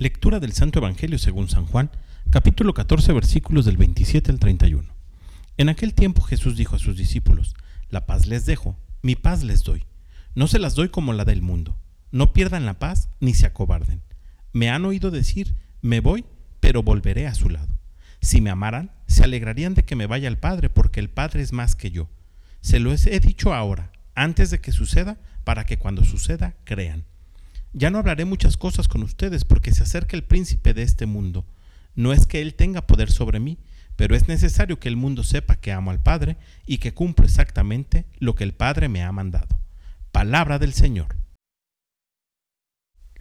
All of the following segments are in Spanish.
Lectura del Santo Evangelio según San Juan, capítulo 14, versículos del 27 al 31. En aquel tiempo Jesús dijo a sus discípulos, La paz les dejo, mi paz les doy. No se las doy como la del mundo. No pierdan la paz ni se acobarden. Me han oído decir, me voy, pero volveré a su lado. Si me amaran, se alegrarían de que me vaya al Padre, porque el Padre es más que yo. Se lo he dicho ahora, antes de que suceda, para que cuando suceda crean. Ya no hablaré muchas cosas con ustedes porque se acerca el príncipe de este mundo. No es que él tenga poder sobre mí, pero es necesario que el mundo sepa que amo al Padre y que cumplo exactamente lo que el Padre me ha mandado. Palabra del Señor.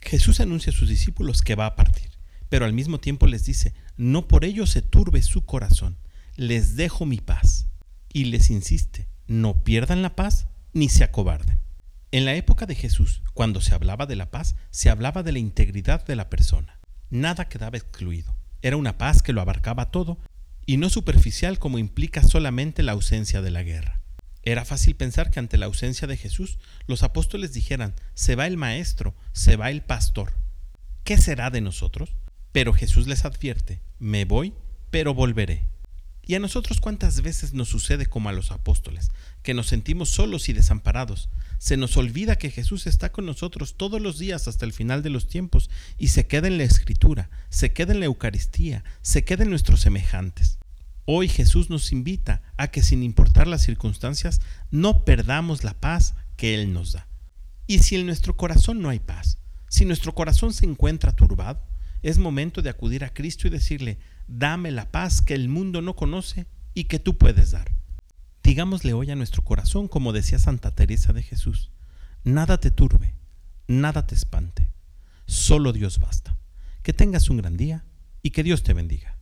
Jesús anuncia a sus discípulos que va a partir, pero al mismo tiempo les dice, no por ello se turbe su corazón, les dejo mi paz. Y les insiste, no pierdan la paz ni se acobarden. En la época de Jesús, cuando se hablaba de la paz, se hablaba de la integridad de la persona. Nada quedaba excluido. Era una paz que lo abarcaba todo y no superficial como implica solamente la ausencia de la guerra. Era fácil pensar que ante la ausencia de Jesús los apóstoles dijeran, se va el maestro, se va el pastor. ¿Qué será de nosotros? Pero Jesús les advierte, me voy, pero volveré. ¿Y a nosotros cuántas veces nos sucede como a los apóstoles, que nos sentimos solos y desamparados? Se nos olvida que Jesús está con nosotros todos los días hasta el final de los tiempos y se queda en la escritura, se queda en la Eucaristía, se queda en nuestros semejantes. Hoy Jesús nos invita a que sin importar las circunstancias no perdamos la paz que Él nos da. Y si en nuestro corazón no hay paz, si nuestro corazón se encuentra turbado, es momento de acudir a Cristo y decirle, dame la paz que el mundo no conoce y que tú puedes dar. Digámosle hoy a nuestro corazón, como decía Santa Teresa de Jesús, nada te turbe, nada te espante, solo Dios basta. Que tengas un gran día y que Dios te bendiga.